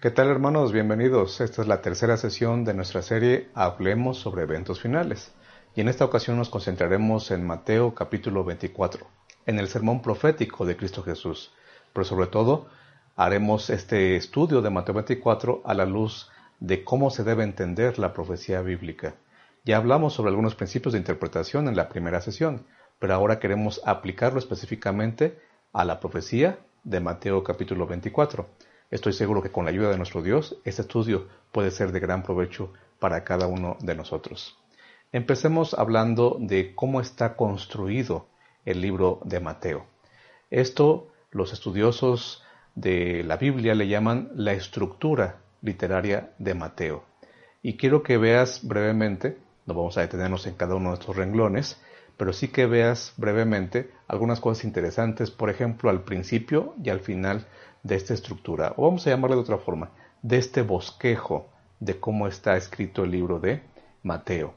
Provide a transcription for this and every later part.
¿Qué tal hermanos? Bienvenidos. Esta es la tercera sesión de nuestra serie Hablemos sobre eventos finales. Y en esta ocasión nos concentraremos en Mateo capítulo 24, en el sermón profético de Cristo Jesús. Pero sobre todo haremos este estudio de Mateo 24 a la luz de cómo se debe entender la profecía bíblica. Ya hablamos sobre algunos principios de interpretación en la primera sesión, pero ahora queremos aplicarlo específicamente a la profecía de Mateo capítulo 24. Estoy seguro que con la ayuda de nuestro Dios, este estudio puede ser de gran provecho para cada uno de nosotros. Empecemos hablando de cómo está construido el libro de Mateo. Esto los estudiosos de la Biblia le llaman la estructura literaria de Mateo. Y quiero que veas brevemente, no vamos a detenernos en cada uno de estos renglones, pero sí que veas brevemente algunas cosas interesantes, por ejemplo, al principio y al final de esta estructura, o vamos a llamarle de otra forma, de este bosquejo de cómo está escrito el libro de Mateo.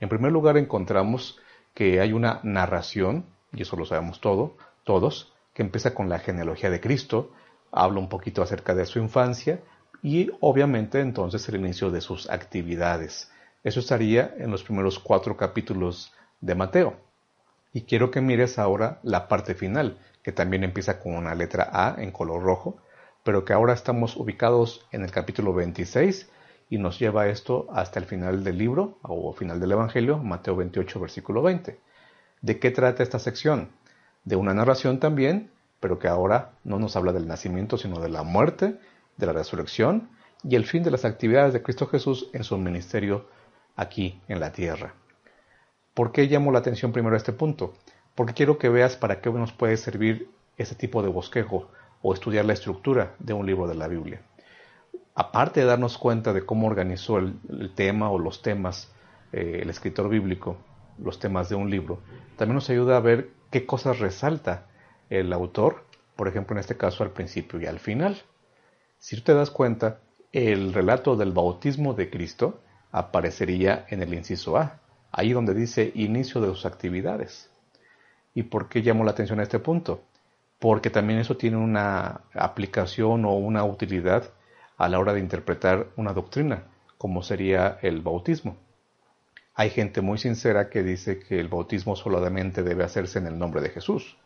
En primer lugar encontramos que hay una narración, y eso lo sabemos todo, todos, que empieza con la genealogía de Cristo, habla un poquito acerca de su infancia y obviamente entonces el inicio de sus actividades. Eso estaría en los primeros cuatro capítulos de Mateo. Y quiero que mires ahora la parte final, que también empieza con una letra A en color rojo, pero que ahora estamos ubicados en el capítulo 26 y nos lleva esto hasta el final del libro o final del Evangelio, Mateo 28, versículo 20. ¿De qué trata esta sección? De una narración también, pero que ahora no nos habla del nacimiento, sino de la muerte, de la resurrección y el fin de las actividades de Cristo Jesús en su ministerio aquí en la tierra. ¿Por qué llamo la atención primero a este punto? Porque quiero que veas para qué nos puede servir ese tipo de bosquejo o estudiar la estructura de un libro de la Biblia. Aparte de darnos cuenta de cómo organizó el, tema o los temas eh, el escritor bíblico, los temas de un libro, también nos ayuda a ver qué cosas resalta el autor, por ejemplo en este caso al principio y al final. Si tú te das cuenta, el relato del bautismo de Cristo aparecería en el inciso A, ahí donde dice inicio de sus actividades. ¿Y por qué llamo la atención a este punto? Porque también eso tiene una aplicación o una utilidad a la hora de interpretar una doctrina, como sería el bautismo. Hay gente muy sincera que dice que el bautismo solamente debe hacerse en el nombre de Jesús,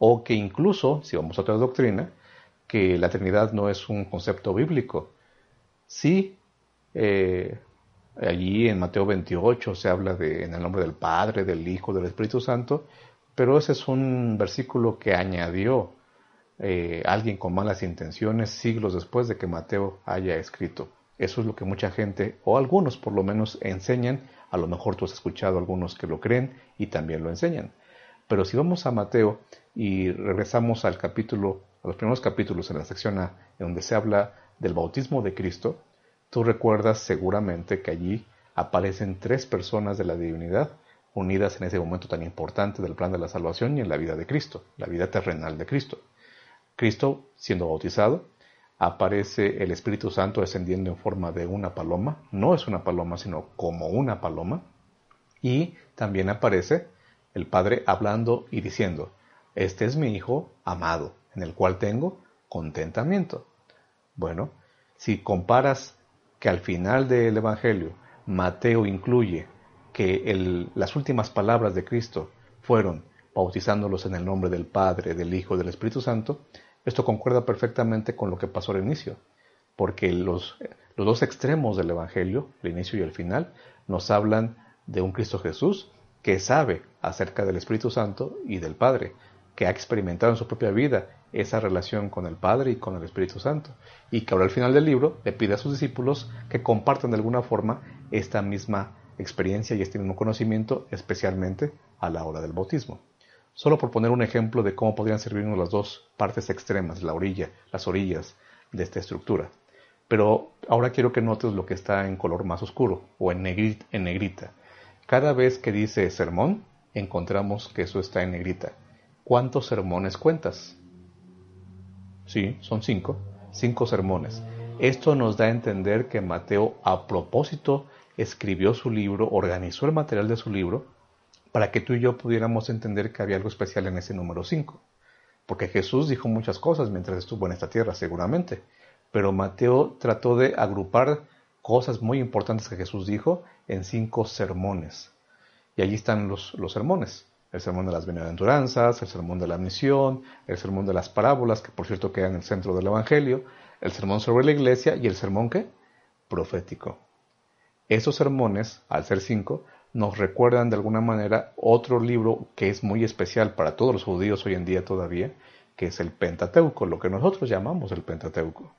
o que incluso, si vamos a otra doctrina, que la Trinidad no es un concepto bíblico. Sí, eh, allí en Mateo 28 se habla de en el nombre del Padre, del Hijo, del Espíritu Santo, pero ese es un versículo que añadió eh, alguien con malas intenciones siglos después de que Mateo haya escrito. Eso es lo que mucha gente, o algunos por lo menos, enseñan. A lo mejor tú has escuchado algunos que lo creen y también lo enseñan. Pero si vamos a Mateo y regresamos al capítulo, a los primeros capítulos en la sección A, en donde se habla del bautismo de Cristo, tú recuerdas seguramente que allí aparecen tres personas de la divinidad unidas en ese momento tan importante del plan de la salvación y en la vida de Cristo, la vida terrenal de Cristo. Cristo siendo bautizado, aparece el Espíritu Santo descendiendo en forma de una paloma, no es una paloma, sino como una paloma, y también aparece el Padre hablando y diciendo, este es mi Hijo amado, en el cual tengo contentamiento. Bueno, si comparas que al final del Evangelio Mateo incluye que las últimas palabras de Cristo fueron bautizándolos en el nombre del Padre, del Hijo del Espíritu Santo, esto concuerda perfectamente con lo que pasó al inicio, porque los, los dos extremos del Evangelio, el inicio y el final, nos hablan de un Cristo Jesús que sabe acerca del Espíritu Santo y del Padre, que ha experimentado en su propia vida esa relación con el Padre y con el Espíritu Santo, y que ahora al final del libro le pide a sus discípulos que compartan de alguna forma esta misma experiencia y este mismo conocimiento, especialmente a la hora del bautismo. Solo por poner un ejemplo de cómo podrían servirnos las dos partes extremas, la orilla, las orillas de esta estructura. Pero ahora quiero que notes lo que está en color más oscuro o en, en negrita. Cada vez que dice sermón, encontramos que eso está en negrita. ¿Cuántos sermones cuentas? Sí, son cinco. Cinco sermones. Esto nos da a entender que Mateo, a propósito escribió su libro, organizó el material de su libro, para que tú y yo pudiéramos entender que había algo especial en ese número 5. Porque Jesús dijo muchas cosas mientras estuvo en esta tierra, seguramente, pero Mateo trató de agrupar cosas muy importantes que Jesús dijo en cinco sermones. Y allí están los, los sermones. El sermón de las bienaventuranzas, el sermón de la misión, el sermón de las parábolas, que por cierto queda en el centro del Evangelio, el sermón sobre la iglesia y el sermón que profético. Esos sermones, al ser cinco, nos recuerdan de alguna manera otro libro que es muy especial para todos los judíos hoy en día todavía, que es el Pentateuco, lo que nosotros llamamos el Pentateuco,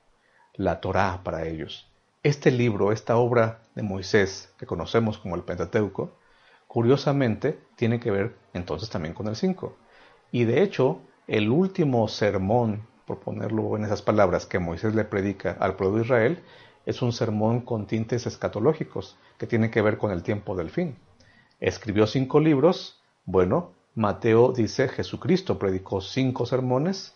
la Torá para ellos. Este libro, esta obra de Moisés, que conocemos como el Pentateuco, curiosamente tiene que ver entonces también con el 5. Y de hecho, el último sermón, por ponerlo en esas palabras, que Moisés le predica al pueblo de Israel, es un sermón con tintes escatológicos, que tiene que ver con el tiempo del fin. Escribió cinco libros, bueno, Mateo dice Jesucristo predicó cinco sermones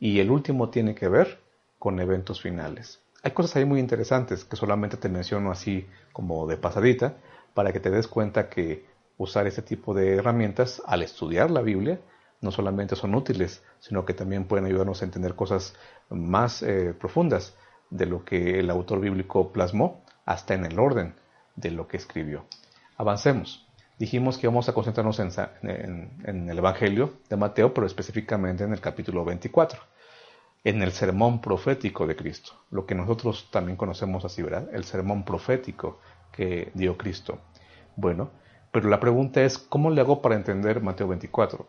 y el último tiene que ver con eventos finales. Hay cosas ahí muy interesantes que solamente te menciono así como de pasadita para que te des cuenta que usar este tipo de herramientas al estudiar la Biblia no solamente son útiles, sino que también pueden ayudarnos a entender cosas más eh, profundas de lo que el autor bíblico plasmó, hasta en el orden de lo que escribió. Avancemos. Dijimos que vamos a concentrarnos en, en el Evangelio de Mateo, pero específicamente en el capítulo 24 en el sermón profético de Cristo, lo que nosotros también conocemos así, ¿verdad? El sermón profético que dio Cristo. Bueno, pero la pregunta es, ¿cómo le hago para entender Mateo 24?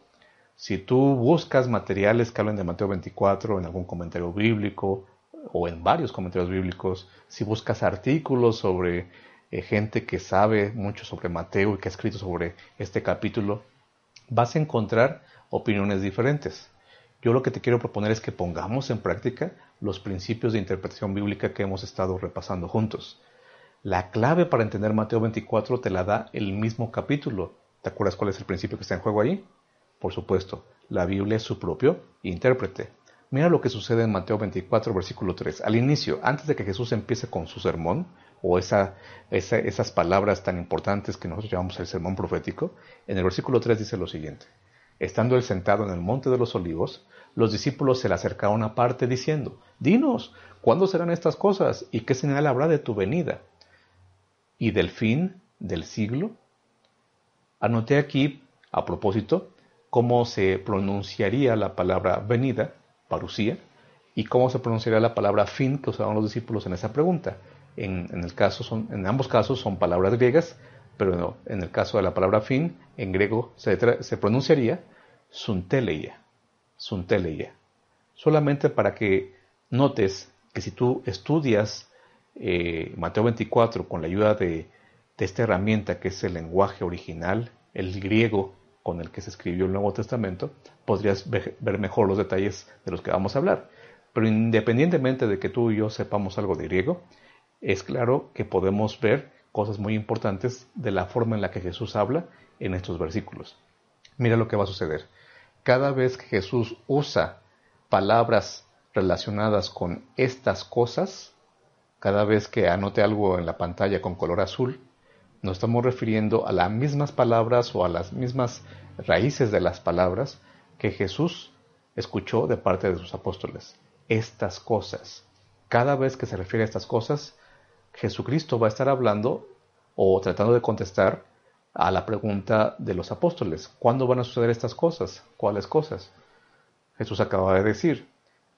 Si tú buscas materiales que hablen de Mateo 24 en algún comentario bíblico o en varios comentarios bíblicos, si buscas artículos sobre eh, gente que sabe mucho sobre Mateo y que ha escrito sobre este capítulo, vas a encontrar opiniones diferentes. Yo lo que te quiero proponer es que pongamos en práctica los principios de interpretación bíblica que hemos estado repasando juntos. La clave para entender Mateo 24 te la da el mismo capítulo. ¿Te acuerdas cuál es el principio que está en juego ahí? Por supuesto, la Biblia es su propio intérprete. Mira lo que sucede en Mateo 24, versículo 3. Al inicio, antes de que Jesús empiece con su sermón, o esa, esas palabras tan importantes que nosotros llamamos el sermón profético, en el versículo 3 dice lo siguiente. Estando él sentado en el monte de los olivos, los discípulos se le acercaron aparte diciendo, Dinos, ¿cuándo serán estas cosas? ¿Y qué señal habrá de tu venida? ¿Y del fin del siglo? Anoté aquí, a propósito, cómo se pronunciaría la palabra venida, y cómo se pronunciaría la palabra fin que usaban los discípulos en esa pregunta. En, el caso son, en ambos casos son palabras griegas, pero en el caso de la palabra fin, en griego se, pronunciaría sunteleia, sunteleia. Solamente para que notes que si tú estudias eh, Mateo 24 con la ayuda de, esta herramienta que es el lenguaje original, el griego con el que se escribió el Nuevo Testamento, podrías ver mejor los detalles de los que vamos a hablar. Pero independientemente de que tú y yo sepamos algo de griego, es claro que podemos ver cosas muy importantes de la forma en la que Jesús habla en estos versículos. Mira lo que va a suceder. Cada vez que Jesús usa palabras relacionadas con estas cosas, cada vez que anote algo en la pantalla con color azul, nos estamos refiriendo a las mismas palabras o a las mismas raíces de las palabras que Jesús escuchó de parte de sus apóstoles. Estas cosas. Cada vez que se refiere a estas cosas, Jesucristo va a estar hablando o tratando de contestar a la pregunta de los apóstoles. ¿Cuándo van a suceder estas cosas? ¿Cuáles cosas? Jesús acaba de decir,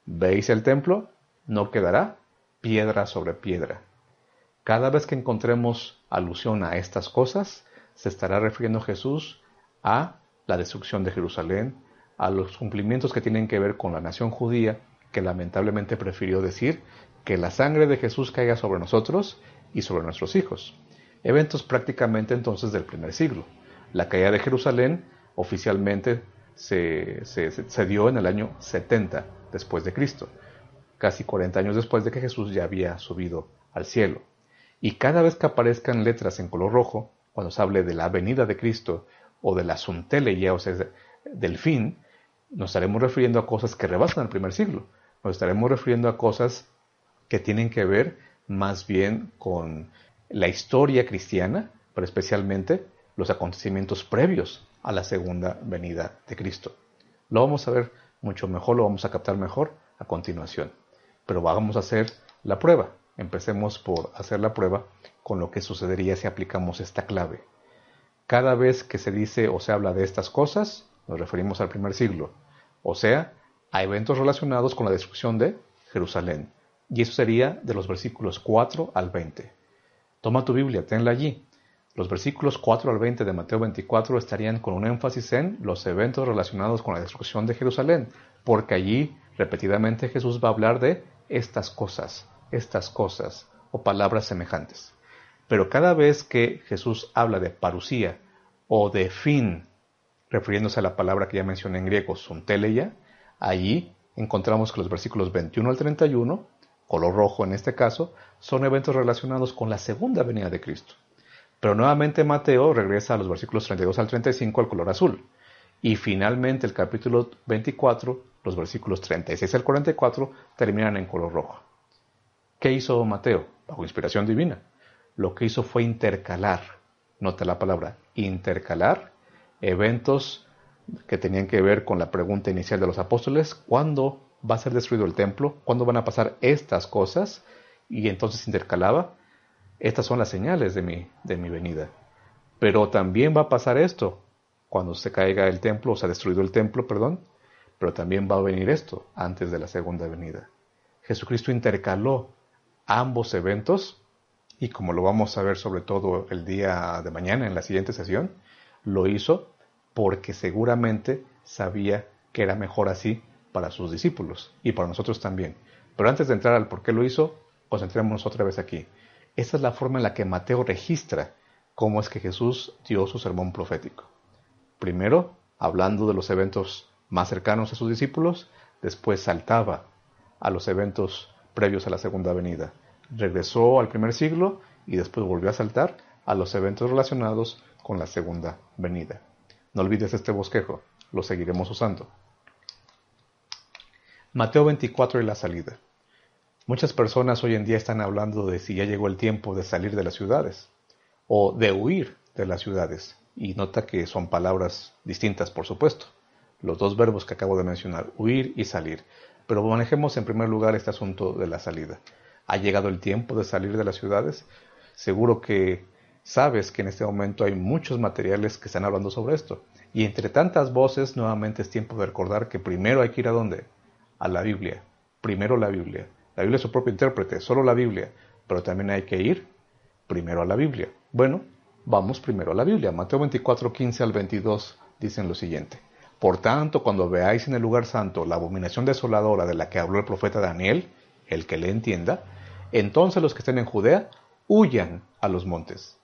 ¿veis el templo? No quedará piedra sobre piedra. Cada vez que encontremos alusión a estas cosas, se estará refiriendo Jesús a la destrucción de Jerusalén, a los cumplimientos que tienen que ver con la nación judía, que lamentablemente prefirió decir que la sangre de Jesús caiga sobre nosotros y sobre nuestros hijos. Eventos prácticamente entonces del primer siglo. La caída de Jerusalén oficialmente se, dio en el año 70 después de Cristo, casi 40 años después de que Jesús ya había subido al cielo. Y cada vez que aparezcan letras en color rojo, cuando se hable de la venida de Cristo o de la sunteleia, o sea, del fin, nos estaremos refiriendo a cosas que rebasan el primer siglo. Nos estaremos refiriendo a cosas que tienen que ver más bien con la historia cristiana, pero especialmente los acontecimientos previos a la segunda venida de Cristo. Lo vamos a ver mucho mejor, lo vamos a captar mejor a continuación. pero vamos a hacer la prueba. Empecemos por hacer la prueba con lo que sucedería si aplicamos esta clave. Cada vez que se dice o se habla de estas cosas, nos referimos al primer siglo, o sea, a eventos relacionados con la destrucción de Jerusalén. Y eso sería de los versículos 4 al 20. Toma tu Biblia, tenla allí. Los versículos 4 al 20 de Mateo 24 estarían con un énfasis en los eventos relacionados con la destrucción de Jerusalén, porque allí repetidamente Jesús va a hablar de estas cosas, estas cosas, o palabras semejantes. Pero cada vez que Jesús habla de parusía o de fin, refiriéndose a la palabra que ya mencioné en griego, sunteleia, allí encontramos que los versículos 21 al 31, color rojo en este caso, son eventos relacionados con la segunda venida de Cristo. Pero nuevamente Mateo regresa a los versículos 32 al 35 al color azul. Y finalmente el capítulo 24, los versículos 36 al 44, terminan en color rojo. ¿Qué hizo Mateo? Bajo inspiración divina lo que hizo fue intercalar, nota la palabra, intercalar eventos que tenían que ver con la pregunta inicial de los apóstoles, ¿cuándo va a ser destruido el templo? ¿Cuándo van a pasar estas cosas? Y entonces intercalaba, estas son las señales de mi, de mi venida. Pero también va a pasar esto, cuando se caiga el templo, o se ha destruido el templo, perdón, pero también va a venir esto antes de la segunda venida. Jesucristo intercaló ambos eventos y como lo vamos a ver sobre todo el día de mañana en la siguiente sesión, lo hizo porque seguramente sabía que era mejor así para sus discípulos y para nosotros también. Pero antes de entrar al por qué lo hizo, concentrémonos otra vez aquí. Esta es la forma en la que Mateo registra cómo es que Jesús dio su sermón profético. Primero, hablando de los eventos más cercanos a sus discípulos, después saltaba a los eventos previos a la segunda venida regresó al primer siglo y después volvió a saltar a los eventos relacionados con la segunda venida. No olvides este bosquejo, lo seguiremos usando. Mateo 24 y la salida. Muchas personas hoy en día están hablando de si ya llegó el tiempo de salir de las ciudades o de huir de las ciudades. Y nota que son palabras distintas, por supuesto. Los dos verbos que acabo de mencionar, huir y salir. Pero manejemos en primer lugar este asunto de la salida ha llegado el tiempo de salir de las ciudades. Seguro que sabes que en este momento hay muchos materiales que están hablando sobre esto. Y entre tantas voces, nuevamente es tiempo de recordar que primero hay que ir a dónde? A la Biblia. Primero la Biblia. La Biblia es su propio intérprete, solo la Biblia. Pero también hay que ir primero a la Biblia. Bueno, vamos primero a la Biblia. Mateo 24, 15 al 22 dicen lo siguiente. Por tanto, cuando veáis en el lugar santo la abominación desoladora de la que habló el profeta Daniel, el que le entienda, entonces los que estén en Judea huyan a los montes.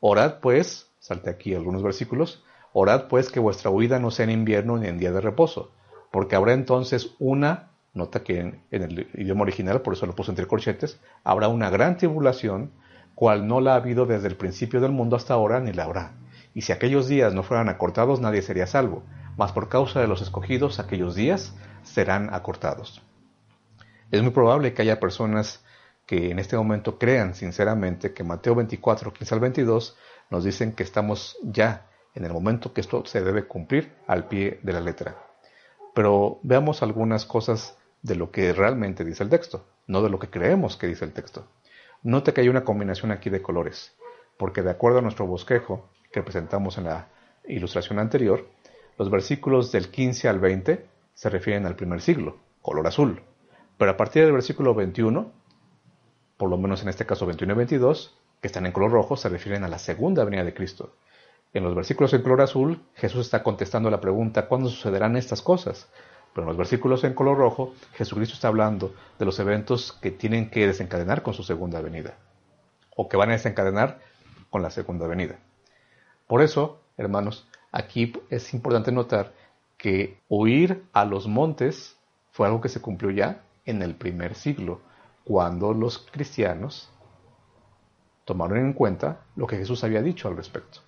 Orad pues, salte aquí algunos versículos, orad pues que vuestra huida no sea en invierno ni en día de reposo, porque habrá entonces una, nota que en, el idioma original, por eso lo puse entre corchetes, habrá una gran tribulación, cual no la ha habido desde el principio del mundo hasta ahora, ni la habrá. Y si aquellos días no fueran acortados, nadie sería salvo, mas por causa de los escogidos, aquellos días serán acortados. Es muy probable que haya personas que en este momento crean sinceramente que Mateo 24, 15 al 22 nos dicen que estamos ya en el momento que esto se debe cumplir al pie de la letra. Pero veamos algunas cosas de lo que realmente dice el texto, no de lo que creemos que dice el texto. Note que hay una combinación aquí de colores, porque de acuerdo a nuestro bosquejo que presentamos en la ilustración anterior, los versículos del 15 al 20 se refieren al primer siglo, color azul, pero a partir del versículo 21 por lo menos en este caso 21 y 22, que están en color rojo, se refieren a la segunda venida de Cristo. En los versículos en color azul, Jesús está contestando la pregunta, ¿cuándo sucederán estas cosas? Pero en los versículos en color rojo, Jesucristo está hablando de los eventos que tienen que desencadenar con su segunda venida, o que van a desencadenar con la segunda venida. Por eso, hermanos, aquí es importante notar que huir a los montes fue algo que se cumplió ya en el primer siglo cuando los cristianos tomaron en cuenta lo que Jesús había dicho al respecto.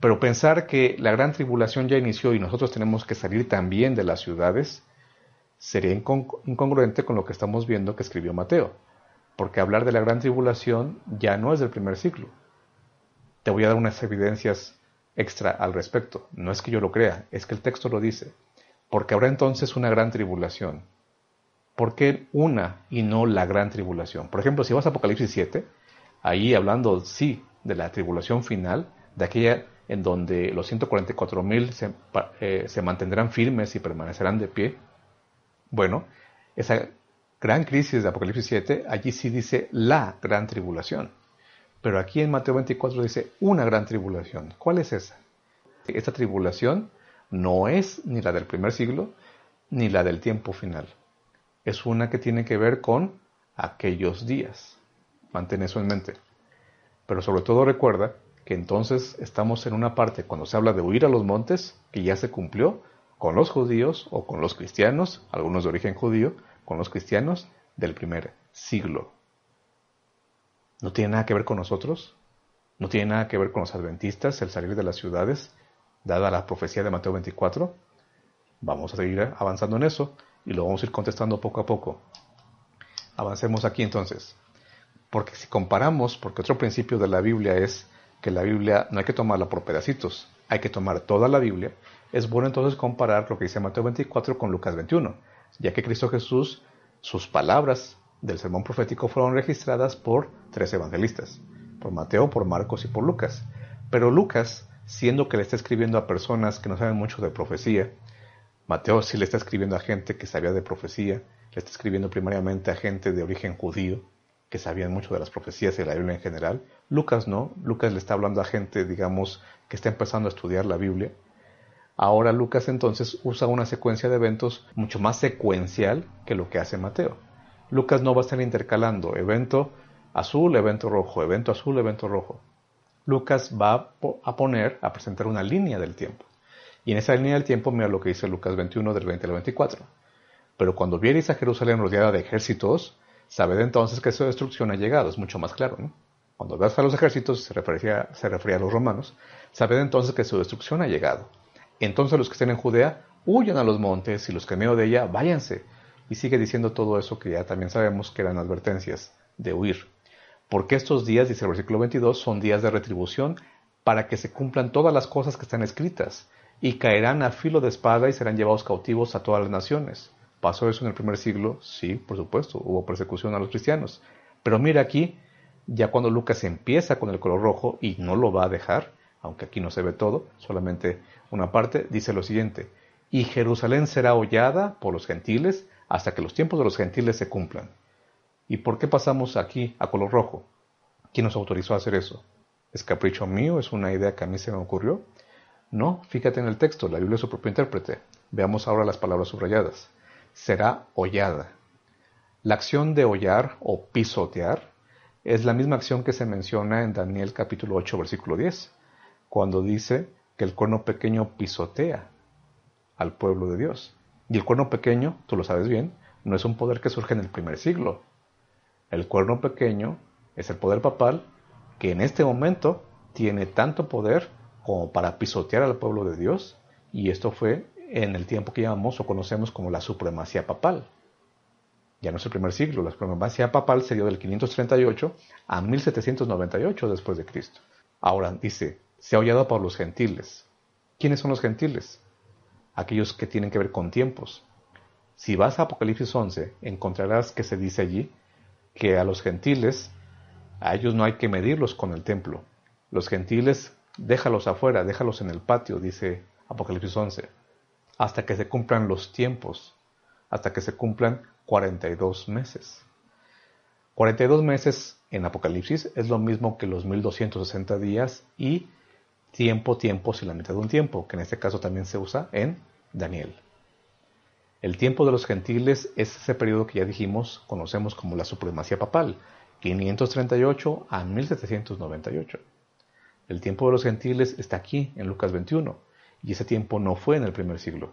Pero pensar que la gran tribulación ya inició y nosotros tenemos que salir también de las ciudades sería incongruente con lo que estamos viendo que escribió Mateo, porque hablar de la gran tribulación ya no es del primer siglo. Te voy a dar unas evidencias extra al respecto. No es que yo lo crea, es que el texto lo dice. Porque habrá entonces una gran tribulación ¿por qué una y no la gran tribulación? Por ejemplo, si vas a Apocalipsis 7, ahí hablando, sí, de la tribulación final, de aquella en donde los 144 mil se, eh, se mantendrán firmes y permanecerán de pie. Bueno, esa gran crisis de Apocalipsis 7, allí sí dice la gran tribulación. Pero aquí en Mateo 24 dice una gran tribulación. ¿Cuál es esa? Esta tribulación no es ni la del primer siglo ni la del tiempo final. Es una que tiene que ver con aquellos días. Mantén eso en mente. Pero sobre todo recuerda que entonces estamos en una parte cuando se habla de huir a los montes, que ya se cumplió con los judíos o con los cristianos, algunos de origen judío, con los cristianos del primer siglo. No tiene nada que ver con nosotros, no tiene nada que ver con los adventistas, el salir de las ciudades, dada la profecía de Mateo 24. Vamos a seguir avanzando en eso y lo vamos a ir contestando poco a poco. Avancemos aquí entonces. Porque si comparamos, porque otro principio de la Biblia es que la Biblia no hay que tomarla por pedacitos, hay que tomar toda la Biblia, es bueno entonces comparar lo que dice Mateo 24 con Lucas 21, ya que Cristo Jesús, sus palabras del sermón profético fueron registradas por tres evangelistas, por Mateo, por Marcos y por Lucas. Pero Lucas, siendo que le está escribiendo a personas que no saben mucho de profecía, Mateo sí le está escribiendo a gente que sabía de profecía, le está escribiendo primariamente a gente de origen judío, que sabían mucho de las profecías y de la Biblia en general. Lucas no, Lucas le está hablando a gente, digamos, que está empezando a estudiar la Biblia. Ahora Lucas entonces usa una secuencia de eventos mucho más secuencial que lo que hace Mateo. Lucas no va a estar intercalando evento azul, evento rojo, evento azul, evento rojo. Lucas va a poner, a presentar una línea del tiempo. Y en esa línea del tiempo mira lo que dice Lucas 21 del 20 al 24. Pero cuando viereis a Jerusalén rodeada de ejércitos, sabed entonces que su destrucción ha llegado. Es mucho más claro, ¿no? Cuando veas a los ejércitos, se refería, se refería a los romanos, sabed entonces que su destrucción ha llegado. Entonces los que estén en Judea, huyan a los montes, y los que en medio de ella, váyanse y sigue diciendo todo eso que ya también sabemos que eran advertencias de huir. Porque estos días, dice el versículo 22, son días de retribución para que se cumplan todas las cosas que están escritas, y caerán a filo de espada y serán llevados cautivos a todas las naciones. ¿Pasó eso en el primer siglo? Sí, por supuesto, hubo persecución a los cristianos. Pero mira aquí, ya cuando Lucas empieza con el color rojo y no lo va a dejar, aunque aquí no se ve todo, solamente una parte, dice lo siguiente, y Jerusalén será hollada por los gentiles hasta que los tiempos de los gentiles se cumplan. ¿Y por qué pasamos aquí a color rojo? ¿Quién nos autorizó a hacer eso? ¿Es capricho mío? ¿Es una idea que a mí se me ocurrió? No, fíjate en el texto, la Biblia es su propio intérprete. Veamos ahora las palabras subrayadas. Será hollada. La acción de hollar o pisotear es la misma acción que se menciona en Daniel capítulo 8 versículo 10, cuando dice que el cuerno pequeño pisotea al pueblo de Dios. Y el cuerno pequeño, tú lo sabes bien, no es un poder que surge en el primer siglo. El cuerno pequeño es el poder papal que en este momento tiene tanto poder como para pisotear al pueblo de Dios, y esto fue en el tiempo que llamamos o conocemos como la supremacía papal. Ya no es el primer siglo, la supremacía papal se dio del 538 a 1798 después de Cristo. Ahora dice, se ha hollado por los gentiles. ¿Quiénes son los gentiles? Aquellos que tienen que ver con tiempos. Si vas a Apocalipsis 11, encontrarás que se dice allí que a los gentiles, a ellos no hay que medirlos con el templo. Los gentiles, déjalos afuera, déjalos en el patio, dice Apocalipsis 11, hasta que se cumplan los tiempos, hasta que se cumplan 42 meses. 42 meses en Apocalipsis es lo mismo que los 1260 días y tiempo, tiempo y la mitad de un tiempo, que en este caso también se usa en Daniel. El tiempo de los gentiles es ese periodo que ya dijimos, conocemos como la supremacía papal, 538 a 1798. El tiempo de los gentiles está aquí, en Lucas 21, y ese tiempo no fue en el primer siglo.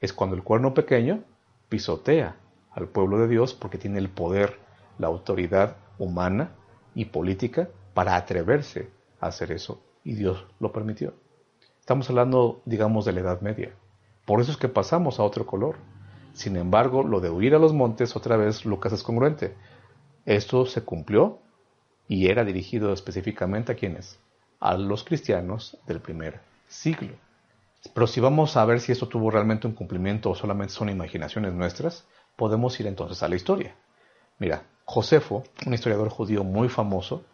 Es cuando el cuerno pequeño pisotea al pueblo de Dios porque tiene el poder, la autoridad humana y política para atreverse a hacer eso y Dios lo permitió. Estamos hablando, digamos, de la Edad Media. Por eso es que pasamos a otro color. Sin embargo, lo de huir a los montes, otra vez Lucas es congruente. Esto se cumplió y era dirigido específicamente a quienes? A los cristianos del primer siglo. Pero si vamos a ver si esto tuvo realmente un cumplimiento o solamente son imaginaciones nuestras, podemos ir entonces a la historia. Mira, Josefo, un historiador judío muy famoso,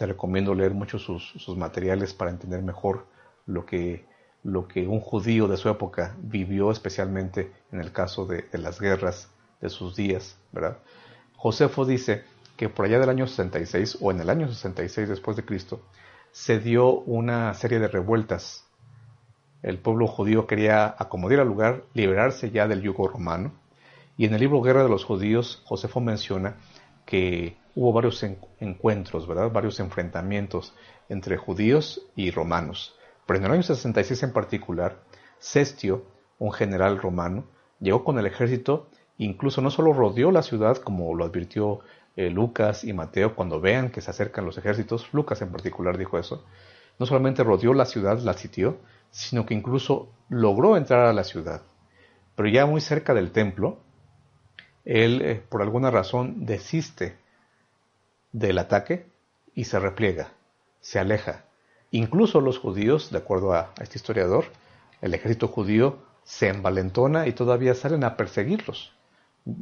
te recomiendo leer mucho sus, materiales para entender mejor lo que, lo que un judío de su época vivió, especialmente en el caso de, de las guerras de sus días, ¿verdad? Josefo dice que por allá del año 66 o en el año 66 después de Cristo se dio una serie de revueltas. El pueblo judío quería acomodar al lugar, liberarse ya del yugo romano. Y en el libro Guerra de los Judíos, Josefo menciona que hubo varios encuentros, ¿verdad? varios enfrentamientos entre judíos y romanos. Pero en el año 66 en particular, Cestio, un general romano, llegó con el ejército, incluso no solo rodeó la ciudad, como lo advirtió eh, Lucas y Mateo, cuando vean que se acercan los ejércitos, Lucas en particular dijo eso, no solamente rodeó la ciudad, la sitió, sino que incluso logró entrar a la ciudad. Pero ya muy cerca del templo, él eh, por alguna razón desiste del ataque y se repliega, se aleja. Incluso los judíos, de acuerdo a este historiador, el ejército judío se envalentona y todavía salen a perseguirlos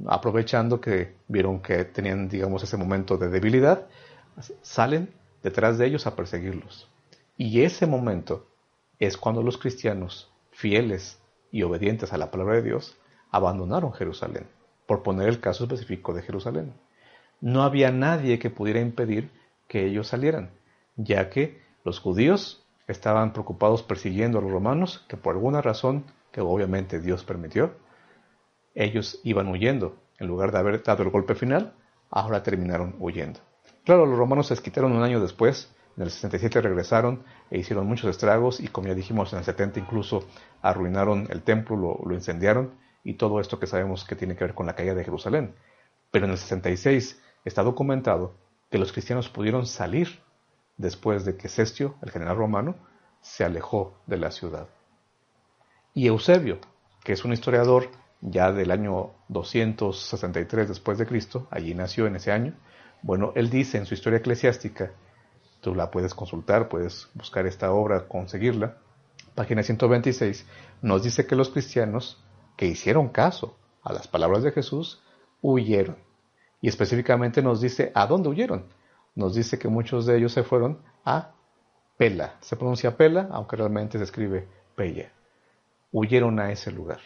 aprovechando que vieron que tenían, digamos, ese momento de debilidad, salen detrás de ellos a perseguirlos. Y ese momento es cuando los cristianos, fieles y obedientes a la palabra de Dios, abandonaron Jerusalén, por poner el caso específico de Jerusalén. No había nadie que pudiera impedir que ellos salieran, ya que los judíos estaban preocupados persiguiendo a los romanos, que por alguna razón, que obviamente Dios permitió, ellos iban huyendo. En lugar de haber dado el golpe final, ahora terminaron huyendo. Claro, los romanos se quitaron un año después, en el 67 regresaron e hicieron muchos estragos y como ya dijimos en el 70 incluso arruinaron el templo, lo, lo incendiaron y todo esto que sabemos que tiene que ver con la caída de Jerusalén. Pero en el 66 está documentado que los cristianos pudieron salir después de que Cestio, el general romano, se alejó de la ciudad. Y Eusebio, que es un historiador ya del año 263 después de Cristo, allí nació en ese año. Bueno, él dice en su historia eclesiástica, tú la puedes consultar, puedes buscar esta obra, conseguirla, página 126, nos dice que los cristianos que hicieron caso a las palabras de Jesús huyeron. Y específicamente nos dice a dónde huyeron. Nos dice que muchos de ellos se fueron a Pela. Se pronuncia Pela, aunque realmente se escribe Pella. Huyeron a ese lugar.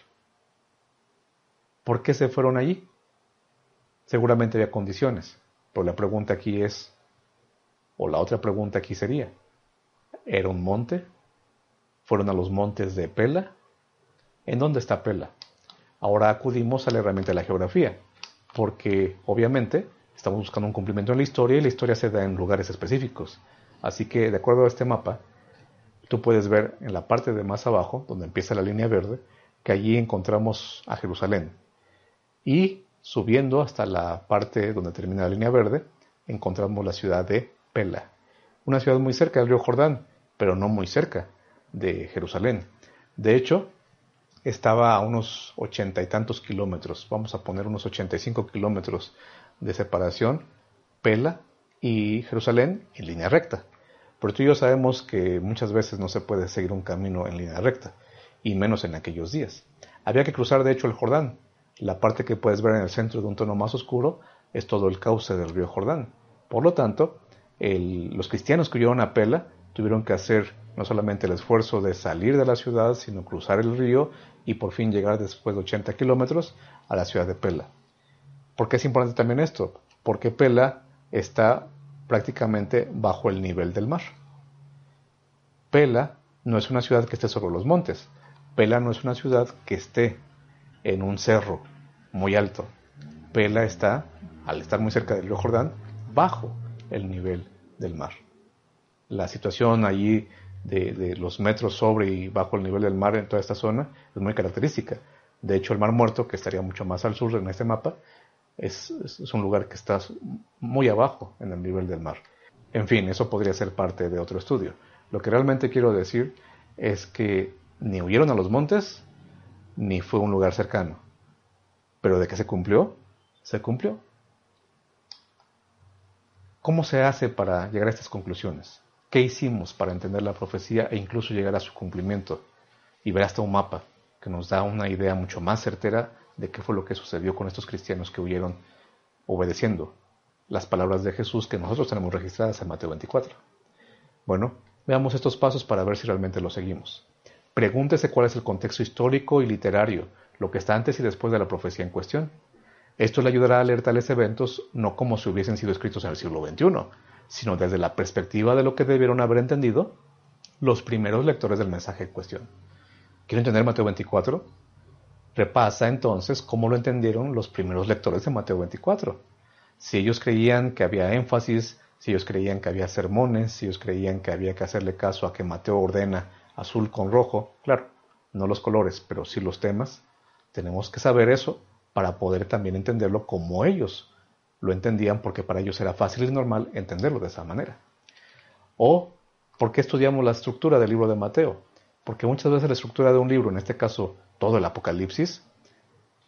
¿Por qué se fueron allí? Seguramente había condiciones, pero la pregunta aquí es, o la otra pregunta aquí sería, ¿era un monte? ¿Fueron a los montes de Pela? ¿En dónde está Pela? Ahora acudimos a la la geografía, porque obviamente estamos buscando un cumplimiento en la historia y la historia se da en lugares específicos. Así que, de acuerdo a este mapa, tú puedes ver en la parte de más abajo, donde empieza la línea verde, que allí encontramos a Jerusalén, y subiendo hasta la parte donde termina la línea verde, encontramos la ciudad de Pela, una ciudad muy cerca del río Jordán, pero no muy cerca de Jerusalén. De hecho, estaba a unos ochenta y tantos kilómetros, vamos a poner unos ochenta y cinco kilómetros de separación, Pela y Jerusalén en línea recta. Pero tú y yo sabemos que muchas veces no se puede seguir un camino en línea recta, y menos en aquellos días. Había que cruzar de hecho el Jordán, la parte que puedes ver en el centro de un tono más oscuro es todo el cauce del río Jordán. Por lo tanto, los cristianos que huyeron a Pela tuvieron que hacer no solamente el esfuerzo de salir de la ciudad, sino cruzar el río y por fin llegar después de 80 kilómetros a la ciudad de Pela. ¿Por qué es importante también esto? Porque Pela está prácticamente bajo el nivel del mar. Pela no es una ciudad que esté sobre los montes. Pela no es una ciudad que esté en un cerro muy alto. Pela está, al estar muy cerca del río Jordán, bajo el nivel del mar. La situación allí de, los metros sobre y bajo el nivel del mar en toda esta zona es muy característica. De hecho, el Mar Muerto, que estaría mucho más al sur en este mapa, es, es, un lugar que está muy abajo en el nivel del mar. En fin, eso podría ser parte de otro estudio. Lo que realmente quiero decir es que ni huyeron a los montes, ni fue un lugar cercano. Pero de que se cumplió, se cumplió. ¿Cómo se hace para llegar a estas conclusiones? ¿Qué hicimos para entender la profecía e incluso llegar a su cumplimiento? Y ver hasta un mapa que nos da una idea mucho más certera de qué fue lo que sucedió con estos cristianos que huyeron obedeciendo las palabras de Jesús que nosotros tenemos registradas en Mateo 24. Bueno, veamos estos pasos para ver si realmente los seguimos. Pregúntese cuál es el contexto histórico y literario, lo que está antes y después de la profecía en cuestión. Esto le ayudará a leer tales eventos no como si hubiesen sido escritos en el siglo XXI, sino desde la perspectiva de lo que debieron haber entendido los primeros lectores del mensaje en cuestión. ¿Quiero entender Mateo 24? Repasa entonces cómo lo entendieron los primeros lectores de Mateo 24. Si ellos creían que había énfasis, si ellos creían que había sermones, si ellos creían que había que hacerle caso a que Mateo ordena azul con rojo, claro, no los colores, pero sí los temas, tenemos que saber eso para poder también entenderlo como ellos lo entendían porque para ellos era fácil y normal entenderlo de esa manera. O, ¿por qué estudiamos la estructura del libro de Mateo? Porque muchas veces la estructura de un libro, en este caso todo el Apocalipsis,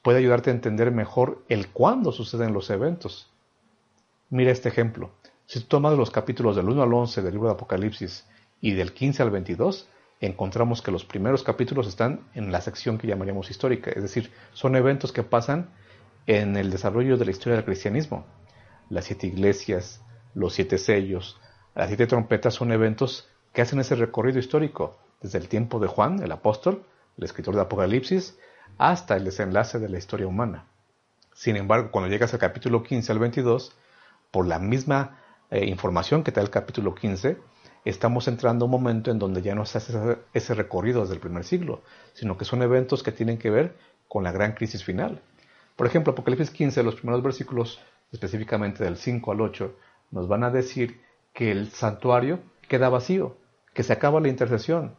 puede ayudarte a entender mejor el cuándo suceden los eventos. Mira este ejemplo. Si tú tomas los capítulos del 1 al 11 del libro de Apocalipsis y del 15 al 22, encontramos que los primeros capítulos están en la sección que llamaríamos histórica, es decir, son eventos que pasan en el desarrollo de la historia del cristianismo. Las siete iglesias, los siete sellos, las siete trompetas son eventos que hacen ese recorrido histórico, desde el tiempo de Juan, el apóstol, el escritor de Apocalipsis, hasta el desenlace de la historia humana. Sin embargo, cuando llegas al capítulo 15 al 22, por la misma eh, información que te da el capítulo 15, estamos entrando a un momento en donde ya no se hace ese recorrido desde el primer siglo, sino que son eventos que tienen que ver con la gran crisis final. Por ejemplo, Apocalipsis 15, los primeros versículos, específicamente del 5 al 8, nos van a decir que el santuario queda vacío, que se acaba la intercesión,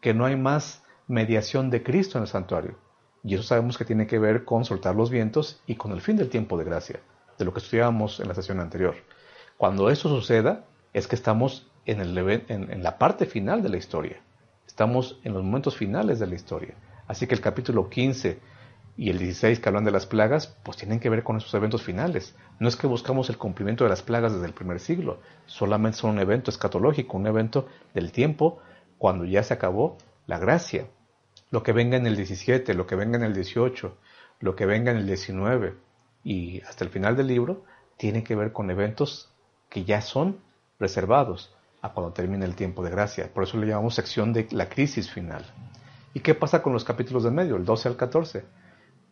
que no hay más mediación de Cristo en el santuario. Y eso sabemos que tiene que ver con soltar los vientos y con el fin del tiempo de gracia, de lo que estudiábamos en la sesión anterior. Cuando eso suceda, es que estamos en, el, en, la parte final de la historia. Estamos en los momentos finales de la historia. Así que el capítulo 15 y el 16 que hablan de las plagas, pues tienen que ver con esos eventos finales. No es que buscamos el cumplimiento de las plagas desde el primer siglo, solamente son un evento escatológico, un evento del tiempo cuando ya se acabó la gracia. Lo que venga en el 17, lo que venga en el 18, lo que venga en el 19 y hasta el final del libro, tiene que ver con eventos que ya son reservados a cuando termine el tiempo de gracia. Por eso le llamamos sección de la crisis final. ¿Y qué pasa con los capítulos del medio, el 12 al 14?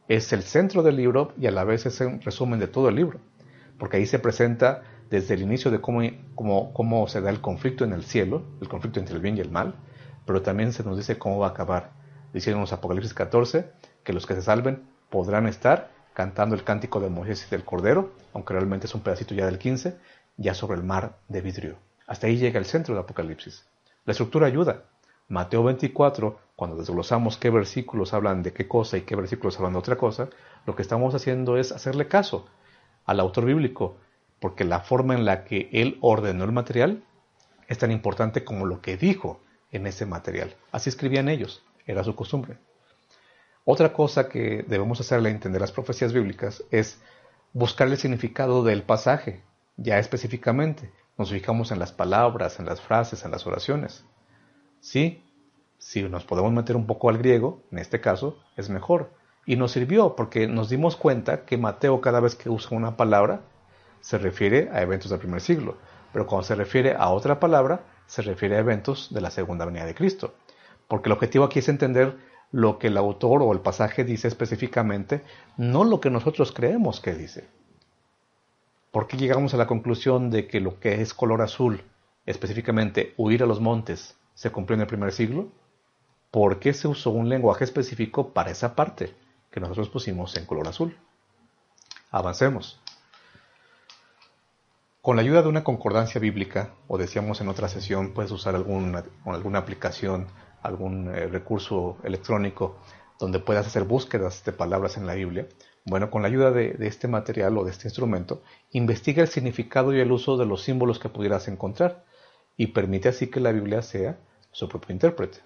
Es el centro del libro y a la vez es un resumen de todo el libro, porque ahí se presenta desde el inicio de cómo, cómo, cómo se da el conflicto en el cielo, el conflicto entre el bien y el mal, pero también se nos dice cómo va a acabar. Diciéndonos Apocalipsis 14 que los que se salven podrán estar cantando el cántico de Moisés y del Cordero, aunque realmente es un pedacito ya del 15, ya sobre el mar de vidrio. Hasta ahí llega el centro del Apocalipsis. La estructura ayuda. Mateo 24, cuando desglosamos qué versículos hablan de qué cosa y qué versículos hablan de otra cosa, lo que estamos haciendo es hacerle caso al autor bíblico, porque la forma en la que él ordenó el material es tan importante como lo que dijo en ese material. Así escribían ellos, era su costumbre. Otra cosa que debemos hacerle entender las profecías bíblicas es buscar el significado del pasaje, ya específicamente, nos fijamos en las palabras, en las frases, en las oraciones. Sí, si nos podemos meter un poco al griego, en este caso, es mejor. Y nos sirvió porque nos dimos cuenta que Mateo cada vez que usa una palabra se refiere a eventos del primer siglo, pero cuando se refiere a otra palabra se refiere a eventos de la segunda venida de Cristo. Porque el objetivo aquí es entender lo que el autor o el pasaje dice específicamente, no lo que nosotros creemos que dice. ¿Por qué llegamos a la conclusión de que lo que es color azul, específicamente huir a los montes, se cumplió en el primer siglo? Porque se usó un lenguaje específico para esa parte que nosotros pusimos en color azul. Avancemos. Con la ayuda de una concordancia bíblica, o decíamos en otra sesión, puedes usar alguna, alguna aplicación, algún eh, recurso electrónico donde puedas hacer búsquedas de palabras en la Biblia, bueno, con la ayuda de, este material o de este instrumento, investiga el significado y el uso de los símbolos que pudieras encontrar y permite así que la Biblia sea su propio intérprete.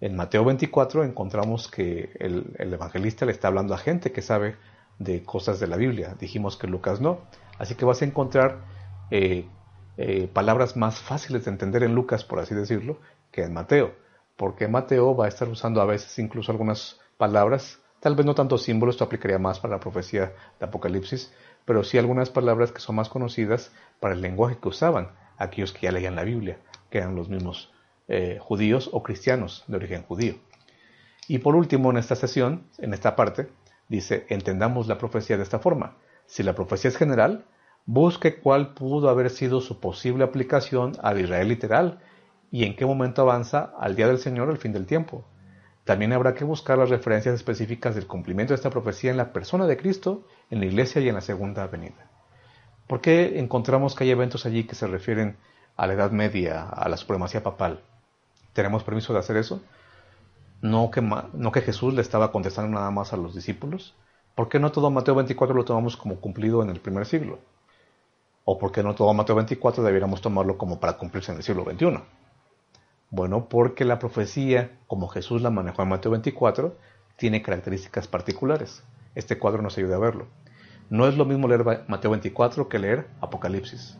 En Mateo 24 encontramos que el, evangelista le está hablando a gente que sabe de cosas de la Biblia. Dijimos que Lucas no. Así que vas a encontrar eh, eh, palabras más fáciles de entender en Lucas, por así decirlo, que en Mateo porque Mateo va a estar usando a veces incluso algunas palabras Tal vez no tantos símbolos, esto aplicaría más para la profecía de Apocalipsis, pero sí algunas palabras que son más conocidas para el lenguaje que usaban aquellos que ya leían la Biblia, que eran los mismos eh, judíos o cristianos de origen judío. Y por último, en esta sesión, en esta parte, dice, entendamos la profecía de esta forma. Si la profecía es general, busque cuál pudo haber sido su posible aplicación al Israel literal y en qué momento avanza al día del Señor al fin del tiempo. También habrá que buscar las referencias específicas del cumplimiento de esta profecía en la persona de Cristo, en la iglesia y en la segunda venida. ¿Por qué encontramos que hay eventos allí que se refieren a la Edad Media, a la supremacía papal? ¿Tenemos permiso de hacer eso? ¿No que, Jesús le estaba contestando nada más a los discípulos? ¿Por qué no todo Mateo 24 lo tomamos como cumplido en el primer siglo? ¿O por qué no todo Mateo 24 debiéramos tomarlo como para cumplirse en el siglo XXI? Bueno, porque la profecía, como Jesús la manejó en Mateo 24, tiene características particulares. Este cuadro nos ayuda a verlo. No es lo mismo leer Mateo 24 que leer Apocalipsis.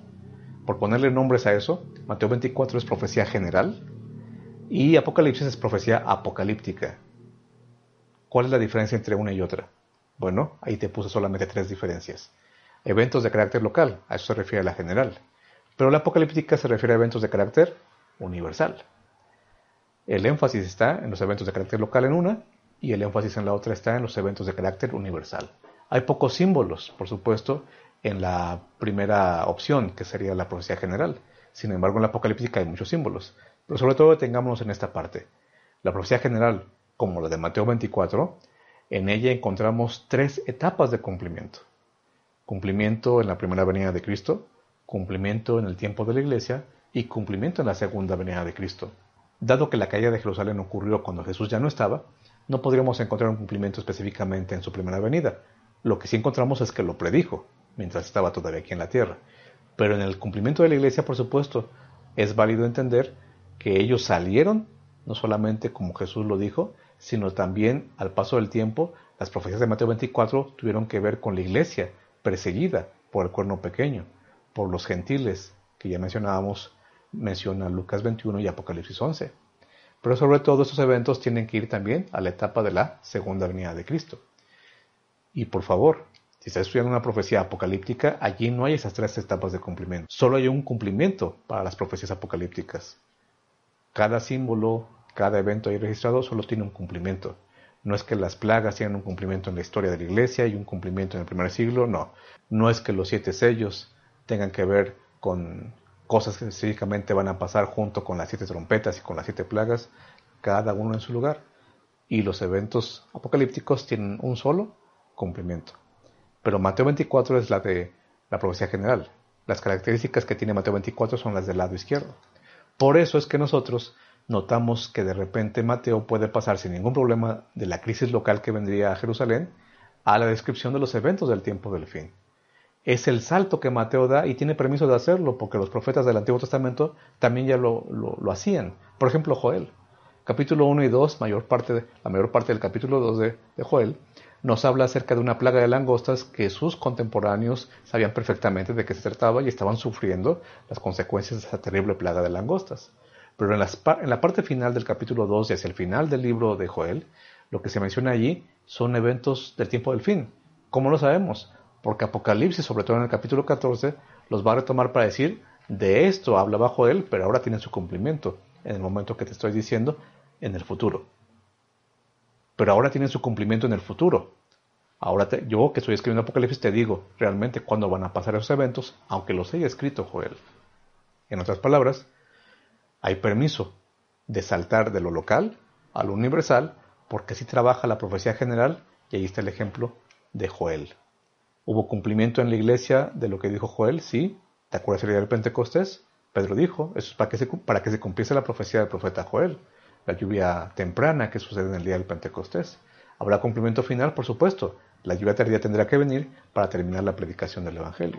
Por ponerle nombres a eso, Mateo 24 es profecía general y Apocalipsis es profecía apocalíptica. ¿Cuál es la diferencia entre una y otra? Bueno, ahí te puse solamente tres diferencias. Eventos de carácter local, a eso se refiere la general. Pero la apocalíptica se refiere a eventos de carácter universal. El énfasis está en los eventos de carácter local en una y el énfasis en la otra está en los eventos de carácter universal. Hay pocos símbolos, por supuesto, en la primera opción, que sería la profecía general. Sin embargo, en la apocalíptica hay muchos símbolos. Pero sobre todo detengámonos en esta parte. La profecía general, como la de Mateo 24, en ella encontramos tres etapas de cumplimiento. Cumplimiento en la primera venida de Cristo, cumplimiento en el tiempo de la iglesia y cumplimiento en la segunda venida de Cristo. Dado que la caída de Jerusalén ocurrió cuando Jesús ya no estaba, no podríamos encontrar un cumplimiento específicamente en su primera venida. Lo que sí encontramos es que lo predijo, mientras estaba todavía aquí en la tierra. Pero en el cumplimiento de la iglesia, por supuesto, es válido entender que ellos salieron, no solamente como Jesús lo dijo, sino también al paso del tiempo, las profecías de Mateo 24 tuvieron que ver con la iglesia perseguida por el cuerno pequeño, por los gentiles, que ya mencionábamos menciona Lucas 21 y Apocalipsis 11. Pero sobre todo estos eventos tienen que ir también a la etapa de la segunda venida de Cristo. Y por favor, si estás estudiando una profecía apocalíptica, allí no hay esas tres etapas de cumplimiento. Solo hay un cumplimiento para las profecías apocalípticas. Cada símbolo, cada evento ahí registrado solo tiene un cumplimiento. No es que las plagas tengan un cumplimiento en la historia de la iglesia y un cumplimiento en el primer siglo, no. No es que los siete sellos tengan que ver con cosas que específicamente van a pasar junto con las siete trompetas y con las siete plagas, cada uno en su lugar. Y los eventos apocalípticos tienen un solo cumplimiento. Pero Mateo 24 es la de la profecía general. Las características que tiene Mateo 24 son las del lado izquierdo. Por eso es que nosotros notamos que de repente Mateo puede pasar sin ningún problema de la crisis local que vendría a Jerusalén a la descripción de los eventos del tiempo del fin es el salto que Mateo da y tiene permiso de hacerlo porque los profetas del Antiguo Testamento también ya lo, hacían. Por ejemplo, Joel. Capítulo 1 y 2, mayor parte la mayor parte del capítulo 2 de, de Joel, nos habla acerca de una plaga de langostas que sus contemporáneos sabían perfectamente de qué se trataba y estaban sufriendo las consecuencias de esa terrible plaga de langostas. Pero en, en la parte final del capítulo 2 y hacia el final del libro de Joel, lo que se menciona allí son eventos del tiempo del fin. ¿Cómo lo sabemos? porque Apocalipsis, sobre todo en el capítulo 14, los va a retomar para decir, de esto habla bajo él, pero ahora tiene su cumplimiento, en el momento que te estoy diciendo, en el futuro. Pero ahora tiene su cumplimiento en el futuro. Ahora yo que estoy escribiendo Apocalipsis te digo realmente cuándo van a pasar esos eventos, aunque los haya escrito Joel. En otras palabras, hay permiso de saltar de lo local a lo universal, porque así trabaja la profecía general, y ahí está el ejemplo de Joel. ¿Hubo cumplimiento en la iglesia de lo que dijo Joel? Sí. ¿Te acuerdas el día del Pentecostés? Pedro dijo, eso es para que, se, para que se cumpliese la profecía del profeta Joel, la lluvia temprana que sucede en el día del Pentecostés. ¿Habrá cumplimiento final? Por supuesto. La lluvia tardía tendrá que venir para terminar la predicación del Evangelio.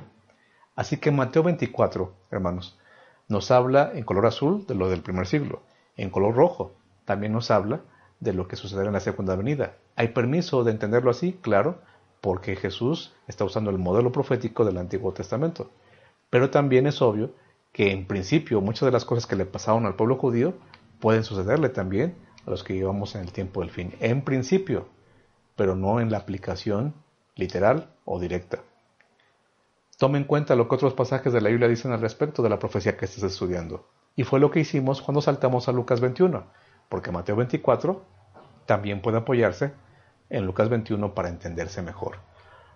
Así que Mateo 24, hermanos, nos habla en color azul de lo del primer siglo. En color rojo también nos habla de lo que sucederá en la segunda venida. ¿Hay permiso de entenderlo así? Claro, porque Jesús está usando el modelo profético del Antiguo Testamento. Pero también es obvio que en principio muchas de las cosas que le pasaron al pueblo judío pueden sucederle también a los que llevamos en el tiempo del fin. En principio, pero no en la aplicación literal o directa. Tome en cuenta lo que otros pasajes de la Biblia dicen al respecto de la profecía que estés estudiando. Y fue lo que hicimos cuando saltamos a Lucas 21, porque Mateo 24 también puede apoyarse en Lucas 21 para entenderse mejor.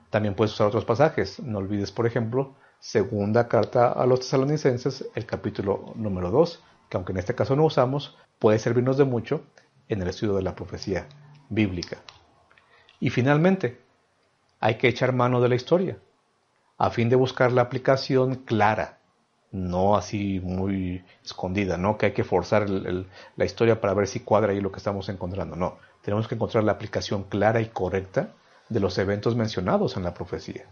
También puedes usar otros pasajes. No olvides, por ejemplo, segunda carta a los tesalonicenses, el capítulo número 2, que aunque en este caso no usamos, puede servirnos de mucho en el estudio de la profecía bíblica. Y finalmente, hay que echar mano de la historia, a fin de buscar la aplicación clara, no así muy escondida, no que hay que forzar la historia para ver si cuadra ahí lo que estamos encontrando, no, tenemos que encontrar la aplicación clara y correcta de los eventos mencionados en la profecía.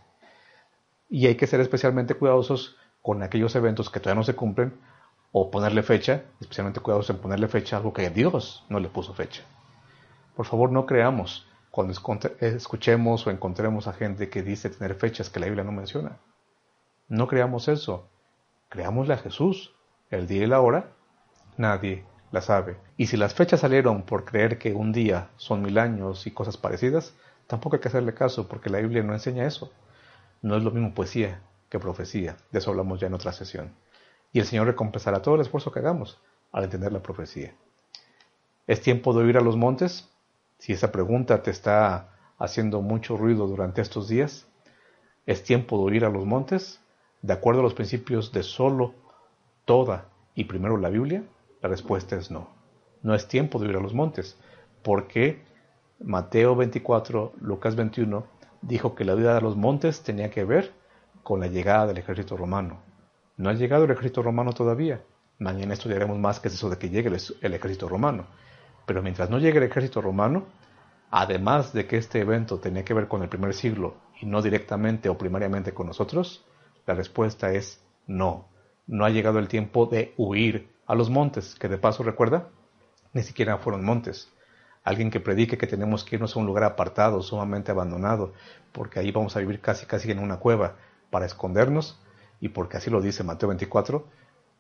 Y hay que ser especialmente cuidadosos con aquellos eventos que todavía no se cumplen o ponerle fecha, especialmente cuidadosos en ponerle fecha a algo que Dios no le puso fecha. Por favor, no creamos cuando escuchemos o encontremos a gente que dice tener fechas que la Biblia no menciona. No creamos eso. Creámosle a Jesús. El día y la hora, nadie la sabe. Y si las fechas salieron por creer que un día son mil años y cosas parecidas, tampoco hay que hacerle caso porque la Biblia no enseña eso. No es lo mismo poesía que profecía. De eso hablamos ya en otra sesión. Y el Señor recompensará todo el esfuerzo que hagamos al entender la profecía. ¿Es tiempo de oír a los montes? Si esa pregunta te está haciendo mucho ruido durante estos días, ¿es tiempo de oír a los montes? De acuerdo a los principios de solo, toda y primero la Biblia, la respuesta es no. No es tiempo de oír a los montes, porque Mateo 24, Lucas 21 dijo que la vida de los montes tenía que ver con la llegada del ejército romano. No ha llegado el ejército romano todavía. Mañana estudiaremos más que es eso de que llegue el ejército romano. Pero mientras no llegue el ejército romano, además de que este evento tenía que ver con el primer siglo y no directamente o primariamente con nosotros, la respuesta es no. No ha llegado el tiempo de huir a los montes, que de paso recuerda, ni siquiera fueron montes. Alguien que predique que tenemos que irnos a un lugar apartado, sumamente abandonado, porque ahí vamos a vivir casi casi en una cueva para escondernos, y porque así lo dice Mateo 24,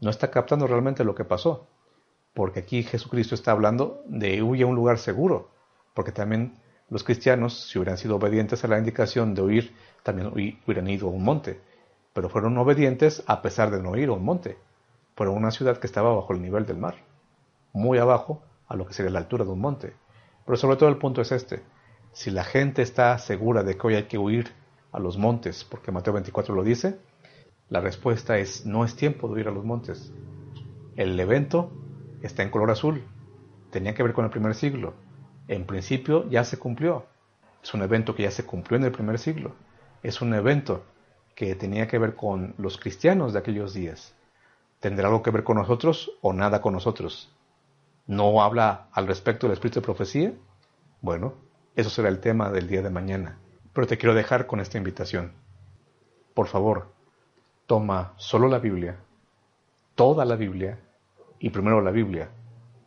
no está captando realmente lo que pasó porque aquí Jesucristo está hablando de huir a un lugar seguro, porque también los cristianos, si hubieran sido obedientes a la indicación de huir, también hubieran ido a un monte, pero fueron obedientes a pesar de no ir a un monte. Fueron a una ciudad que estaba bajo el nivel del mar, muy abajo a lo que sería la altura de un monte. Pero sobre todo el punto es este, si la gente está segura de que hoy hay que huir a los montes, porque Mateo 24 lo dice, la respuesta es no es tiempo de huir a los montes. El evento está en color azul. Tenía que ver con el primer siglo. En principio ya se cumplió. Es un evento que ya se cumplió en el primer siglo. Es un evento que tenía que ver con los cristianos de aquellos días. ¿Tendrá algo que ver con nosotros o nada con nosotros? ¿No habla al respecto del espíritu de profecía? Bueno, eso será el tema del día de mañana. Pero te quiero dejar con esta invitación. Por favor, toma solo la Biblia, toda la Biblia, y primero la Biblia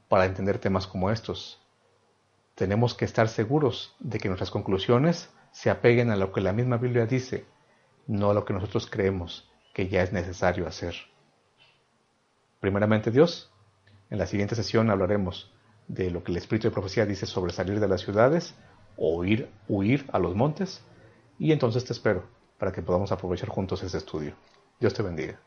para entender temas como estos. Tenemos que estar seguros de que nuestras conclusiones se apeguen a lo que la misma Biblia dice, no a lo que nosotros creemos que ya es necesario hacer. Primeramente Dios, en la siguiente sesión hablaremos de lo que el Espíritu de Profecía dice sobre salir de las ciudades o huir, huir a los montes, y entonces te espero para que podamos aprovechar juntos ese estudio. Dios te bendiga.